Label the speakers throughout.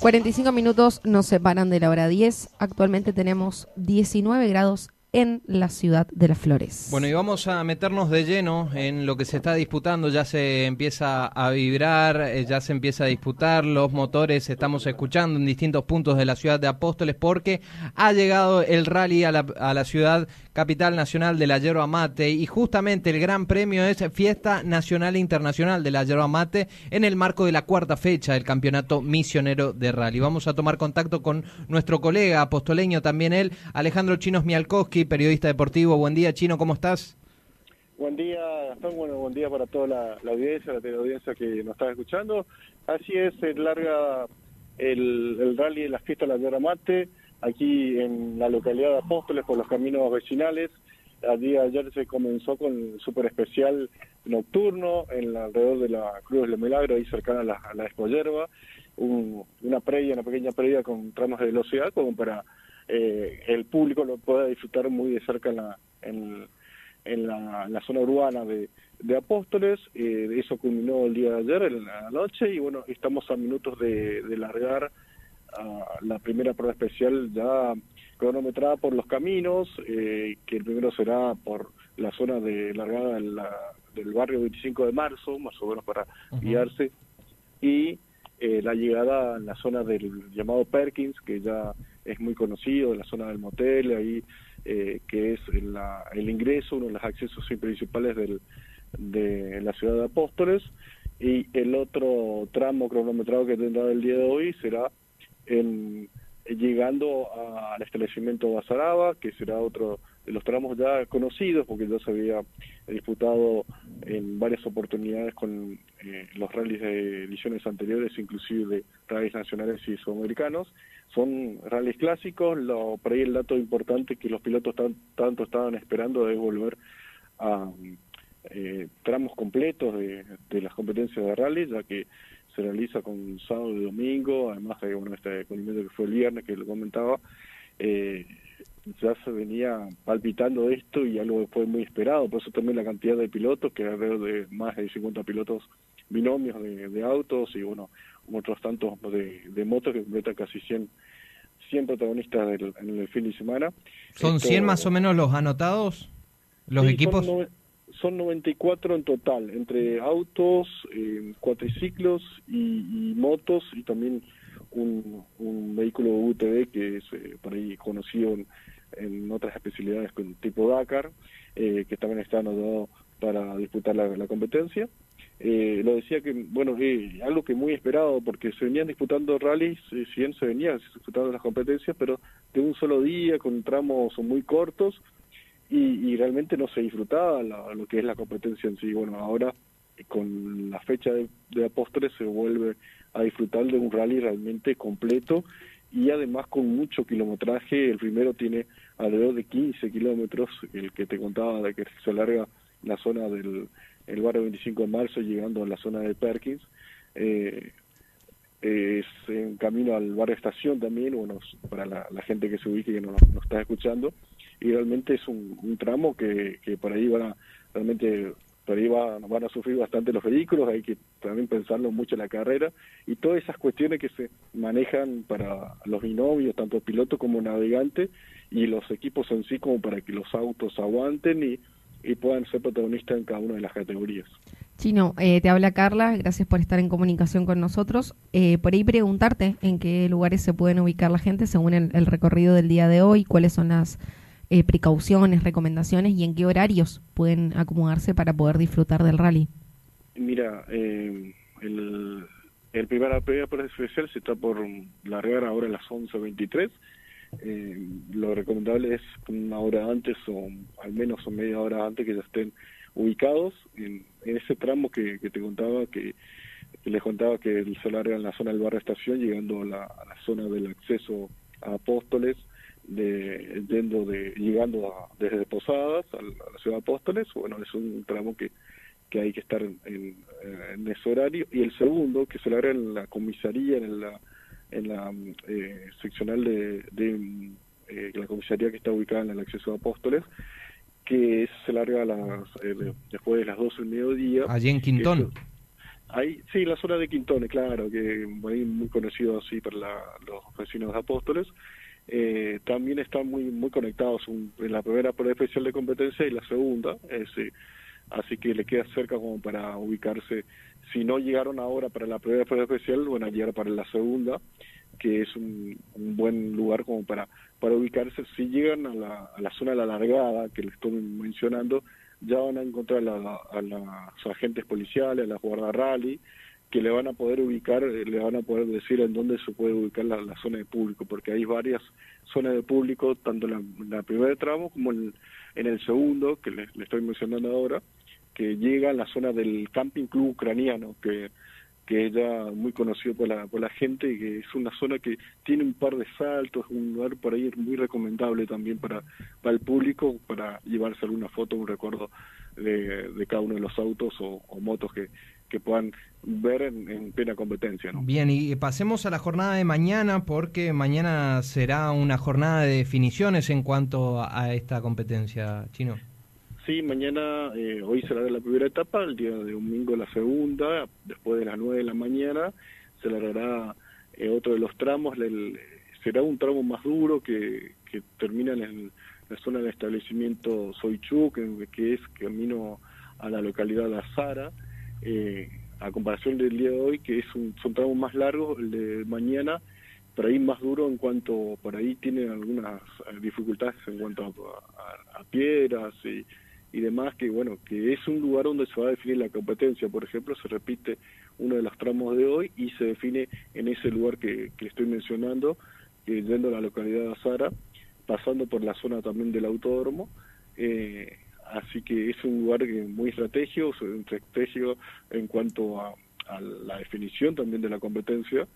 Speaker 1: 45 minutos nos separan de la hora 10. Actualmente tenemos 19 grados en la ciudad de Las Flores.
Speaker 2: Bueno, y vamos a meternos de lleno en lo que se está disputando. Ya se empieza a vibrar, eh, ya se empieza a disputar. Los motores estamos escuchando en distintos puntos de la ciudad de Apóstoles porque ha llegado el rally a la, ciudad capital nacional de la yerba mate y justamente el gran premio es Fiesta Nacional e Internacional de la yerba mate en el marco de la cuarta fecha del campeonato misionero de rally. Vamos a tomar contacto con nuestro colega apostoleño también él, Alejandro Chinos Mialkowski, periodista deportivo. Buen día, Chino, ¿cómo estás?
Speaker 3: Buen día, Gastón. Bueno, buen día para toda la, audiencia, la teleaudiencia que nos está escuchando. Así es, larga el, rally de la fiesta de la yerba mate aquí en la localidad de Apóstoles por los caminos vecinales. Al día de ayer se comenzó con el super especial nocturno en alrededor de la Cruz del Milagro, ahí cercana a la, a la una previa, una pequeña previa con tramos de velocidad como para eh, el público lo pueda disfrutar muy de cerca en la, en, en la, zona urbana de, de Apóstoles. Eh, eso culminó el día de ayer, en la noche, y bueno, estamos a minutos de, de largar la primera prueba especial ya cronometrada por los caminos, eh, que el primero será por la zona de largada del barrio 25 de marzo, más o menos para guiarse, y eh, la llegada en la zona del llamado Perkins, que ya es muy conocido, la zona del motel, ahí eh, que es el ingreso, uno de los accesos principales del, de la ciudad de Apóstoles, y el otro tramo cronometrado que tendrá el día de hoy será en, llegando al establecimiento Basaraba, que será otro los tramos ya conocidos, porque ya se había disputado en varias oportunidades con eh, los rallies de ediciones anteriores, inclusive de rallies nacionales y sudamericanos. Son rallies clásicos, lo, por ahí el dato importante que los pilotos tanto estaban esperando es volver a eh, tramos completos de, de las competencias de rally, ya que se realiza con sábado y domingo, además de bueno, este que fue el viernes que lo comentaba, eh, ya se venía palpitando esto y algo fue muy esperado, por eso también la cantidad de pilotos, que alrededor de más de 50 pilotos binomios de, autos y bueno, otros tantos de, de motos que completan casi 100, 100 protagonistas del, en el fin de semana.
Speaker 2: ¿Son 100 más o menos los anotados? ¿Los equipos?
Speaker 3: son 94 en total, entre autos, eh, cuatriciclos y, motos y también un, vehículo UTV que es eh, por ahí conocido en, otras especialidades con tipo Dakar, eh, que también está anotado para disputar la, competencia. Eh, lo decía que, bueno, algo que muy esperado, porque se venían disputando rallies, si bien se venían disputando las competencias, pero de un solo día, con tramos muy cortos, y, realmente no se disfrutaba lo que es la competencia en sí. Bueno, ahora con la fecha de, de Apóstoles se vuelve a disfrutar de un rally realmente completo y además con mucho kilometraje. El primero tiene alrededor de 15 kilómetros, el que te contaba de que se alarga la zona del el barrio 25 de marzo llegando a la zona de Perkins. Eh, es en camino al barrio Estación también, bueno, para la, gente que se ubique y que nos, está escuchando, y realmente es un, tramo que, que por ahí van a, realmente por ahí van a sufrir bastante los vehículos, hay que también pensarlo mucho en la carrera, y todas esas cuestiones que se manejan para los binomios, tanto piloto como navegante, y los equipos en sí como para que los autos aguanten y, y puedan ser protagonistas en cada una de las categorías.
Speaker 1: Chino, eh, te habla Carla, gracias por estar en comunicación con nosotros. Eh, por ahí preguntarte en qué lugares se pueden ubicar la gente según el, recorrido del día de hoy, cuáles son las eh, precauciones, recomendaciones y en qué horarios pueden acomodarse para poder disfrutar del rally.
Speaker 3: Mira, el, el primer por especial se está por largar ahora a las 11.23. lo recomendable es una hora antes o al menos media hora antes que ya estén ubicados en, ese tramo que, te contaba, que, les contaba que el solar era en la zona del barrio estación, llegando a la, zona del acceso a Apóstoles, de, yendo de, llegando desde Posadas a la, ciudad de Apóstoles, bueno, es un tramo que, que hay que estar en, en, ese horario, y el segundo, que se larga en la comisaría, en la, en la eh, seccional de, de eh, la comisaría que está ubicada en el acceso a Apóstoles, que se larga a las, eh, después de las 12 del mediodía.
Speaker 2: Allí en Quintón.
Speaker 3: Ahí, sí, la zona de Quintón, claro, que muy, muy conocido así para los vecinos de Apóstoles. Eh, también están muy muy conectados en la primera prueba especial de competencia y la segunda, así que le queda cerca como para ubicarse. Si no llegaron ahora para la primera prueba especial, van a llegar para la segunda, que es un, buen lugar como para, para ubicarse. Si llegan a la, a la zona de la largada, que les estoy mencionando, ya van a encontrar a, los agentes policiales, a la guarda rally, que le van a poder ubicar, eh, le van a poder decir en dónde se puede ubicar la, zona de público, porque hay varias zonas de público, tanto en la, primera tramo como en, el segundo, que le, estoy mencionando ahora, que llega a la zona del Camping Club Ucraniano, que, que es ya muy conocido por la, por la gente y que es una zona que tiene un par de saltos, un lugar por ahí muy recomendable también para, para el público, para llevarse alguna foto, un recuerdo de, de cada uno de los autos o motos que, que puedan ver en, plena competencia. ¿no?
Speaker 2: Bien, y pasemos a la jornada de mañana, porque mañana será una jornada de definiciones en cuanto a esta competencia, Chino.
Speaker 3: Sí, mañana, eh, hoy será la primera etapa, el día de domingo la segunda, después de las nueve de la mañana se largará eh, otro de los tramos, será un tramo más duro que, que termina en la zona del establecimiento Soichú, que, que es camino a la localidad de Azara, eh, a comparación del día de hoy, que es un, son tramos más largos, el de mañana, por ahí más duro en cuanto, por ahí tiene algunas eh, dificultades en cuanto a, piedras y, y, demás, que bueno, que es un lugar donde se va a definir la competencia, por ejemplo, se repite uno de los tramos de hoy y se define en ese lugar que, que estoy mencionando, que yendo a la localidad de Azara, pasando por la zona también del autódromo, eh, así que es un lugar muy estratégico, estratégico en cuanto a, la definición también de la competencia,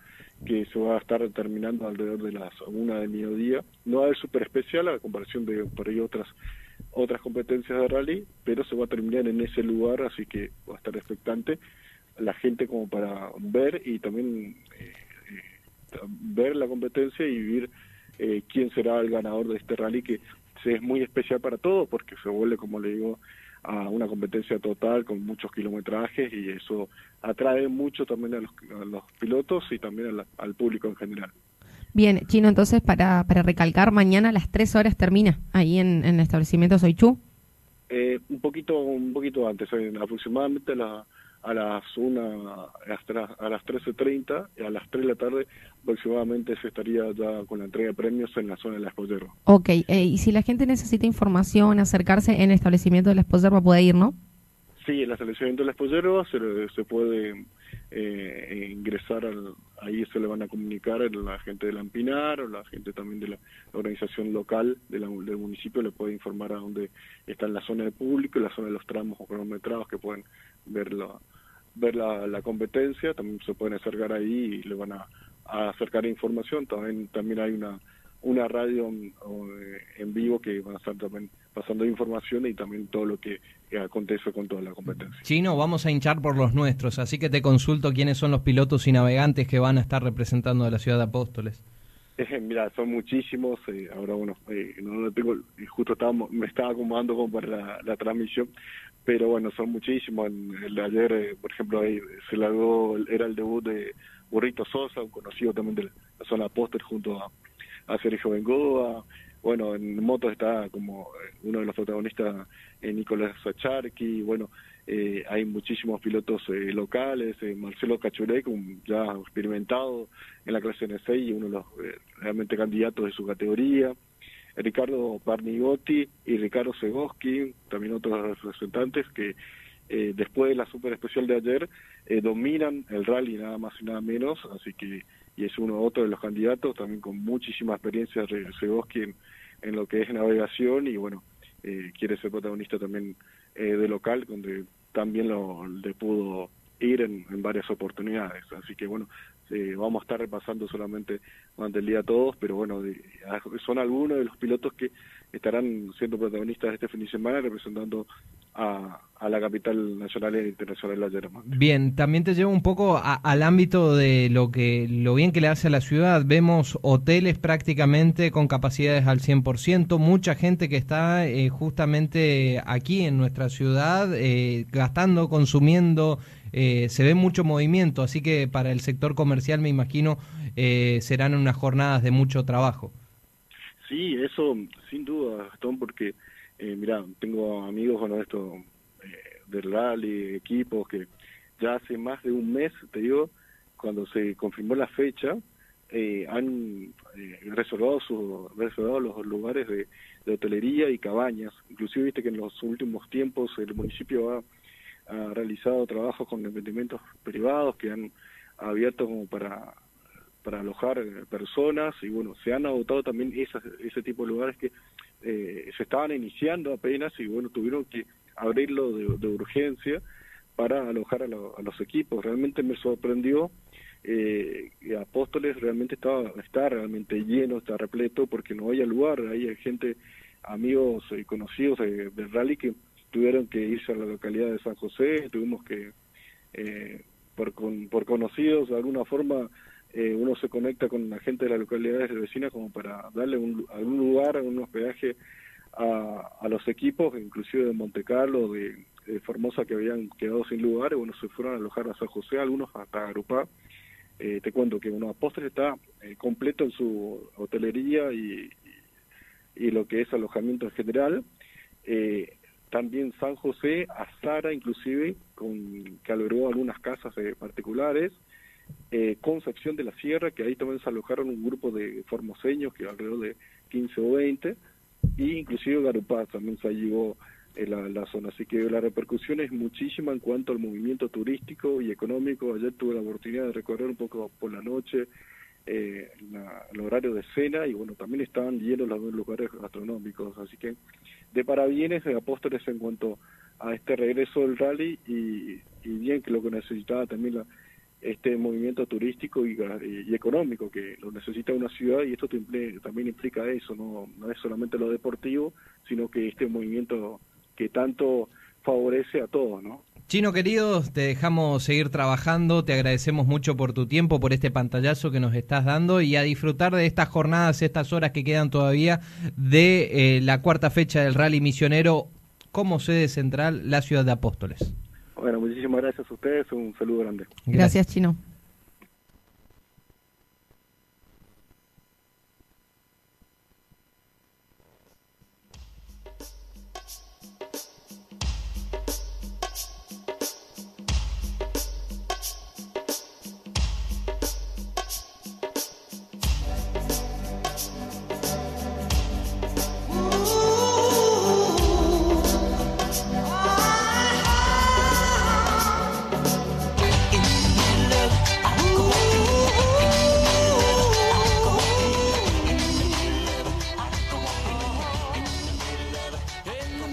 Speaker 3: que se va a estar terminando alrededor de las una del mediodía. No va a ser súper especial a comparación de por ahí otras otras competencias de rally, pero se va a terminar en ese lugar, así que va a estar expectante la gente como para ver y también eh, eh, ver la competencia y vivir eh, quién será el ganador de este rally que es muy especial para todos porque se vuelve, como le digo, a una competencia total con muchos kilometrajes y eso atrae mucho también a los, pilotos y también al público en general.
Speaker 1: Bien, Chino, entonces para, para recalcar, mañana a las 3 horas termina ahí en, en el establecimiento Soichú.
Speaker 3: Eh, un poquito un poquito antes, aproximadamente la a las una a las 13.30 y a las 3 de la tarde aproximadamente se estaría ya con la entrega de premios en la zona de la Esposerva.
Speaker 1: Ok, eh, y si la gente necesita información, acercarse en el establecimiento de la Esposerva, puede ir, ¿no?
Speaker 3: Sí, en el establecimiento de la Esposerva se, se puede eh, ingresar, al, ahí se le van a comunicar a la gente de Lampinar o la gente también de la organización local de del municipio, le puede informar a dónde está en la zona de público, la zona de los tramos o cronometrados que pueden verlo ver la, competencia, también se pueden acercar ahí y le van a, acercar información. También, también hay una, una radio en, vivo que van a estar también pasando información y también todo lo que acontece con toda la competencia.
Speaker 2: Chino, vamos a hinchar por los nuestros, así que te consulto quiénes son los pilotos y navegantes que van a estar representando a la ciudad de Apóstoles.
Speaker 3: Eh, mira, son muchísimos. Eh, ahora, bueno, eh, no lo tengo, justo estábamos, me estaba acomodando como para la, transmisión, pero bueno, son muchísimos. El, de ayer, por ejemplo, ahí se largó, era el debut de Burrito Sosa, un conocido también de la zona Póster, junto a, a Sergio Bengoa. Bueno, en motos está como uno de los protagonistas, Nicolás Sacharki. Bueno, eh, hay muchísimos pilotos eh, locales, eh, Marcelo Cachurek, ya experimentado en la clase N6 y uno de los realmente candidatos de su categoría, Ricardo Parnigotti y Ricardo Segoski, también otros representantes que después de la super especial de ayer dominan el rally nada más y nada menos, así que y es uno otro de los candidatos, también con muchísima experiencia Segoski en, en lo que es navegación y bueno, quiere ser protagonista también de local, donde también lo, le pudo ir en, varias oportunidades. Así que bueno, vamos a estar repasando solamente durante el día todos, pero bueno, son algunos de los pilotos que estarán siendo protagonistas este fin de semana representando a, la capital nacional e internacional la Yerma.
Speaker 2: Bien, también te llevo un poco al ámbito de lo que lo bien que le hace a la ciudad. Vemos hoteles prácticamente con capacidades al 100%, mucha gente que está eh, justamente aquí en nuestra ciudad eh, gastando, consumiendo, eh, se ve mucho movimiento, así que para el sector comercial me imagino serán unas jornadas de mucho trabajo.
Speaker 3: Sí, eso sin duda, Gastón, porque eh, mira, tengo amigos con esto eh, del rally, equipos que ya hace más de un mes, te digo, cuando se confirmó la fecha, eh, han eh, reservado, su, reservado los lugares de, hotelería y cabañas. Inclusive viste que en los últimos tiempos el municipio ha, ha realizado trabajos con emprendimientos privados que han abierto como para para alojar personas y bueno, se han agotado también esas, ese tipo de lugares que eh, se estaban iniciando apenas y bueno, tuvieron que abrirlo de, urgencia para alojar a, los equipos. Realmente me sorprendió eh, Apóstoles realmente estaba está realmente lleno, está repleto porque no había lugar, hay gente, amigos y conocidos del rally que tuvieron que irse a la localidad de San José, tuvimos que eh, por, por conocidos de alguna forma eh, uno se conecta con la gente de las localidades vecinas como para darle un, algún lugar, un hospedaje a, los equipos, inclusive de Monte Carlo, de, Formosa, que habían quedado sin lugar, y bueno, se fueron a alojar a San José, algunos hasta Agrupá. Eh, te cuento que bueno, Apóstoles está eh, completo en su hotelería y, y, lo que es alojamiento en general. Eh, también San José, Azara inclusive, con, que albergó algunas casas particulares, eh, Concepción de la Sierra, que ahí también se alojaron un grupo de formoseños, que alrededor de 15 o 20, y inclusive Garupá también se llegó en la, zona. Así que la repercusión es muchísima en cuanto al movimiento turístico y económico. Ayer tuve la oportunidad de recorrer un poco por la noche eh, el horario de cena y bueno, también estaban llenos los lugares gastronómicos. Así que de parabienes de Apóstoles en cuanto a este regreso del rally y, bien que lo que necesitaba también la este movimiento turístico y, económico que lo necesita una ciudad y esto también implica eso, no es solamente lo deportivo, sino que este movimiento que tanto favorece a todos, ¿no?
Speaker 2: Chino querido, te dejamos seguir trabajando, te agradecemos mucho por tu tiempo, por este pantallazo que nos estás dando y a disfrutar de estas jornadas, estas horas que quedan todavía de eh, la cuarta fecha del Rally Misionero como sede central, la ciudad de Apóstoles.
Speaker 3: Bueno, muchísimas gracias a ustedes, un saludo grande.
Speaker 1: Gracias, Chino.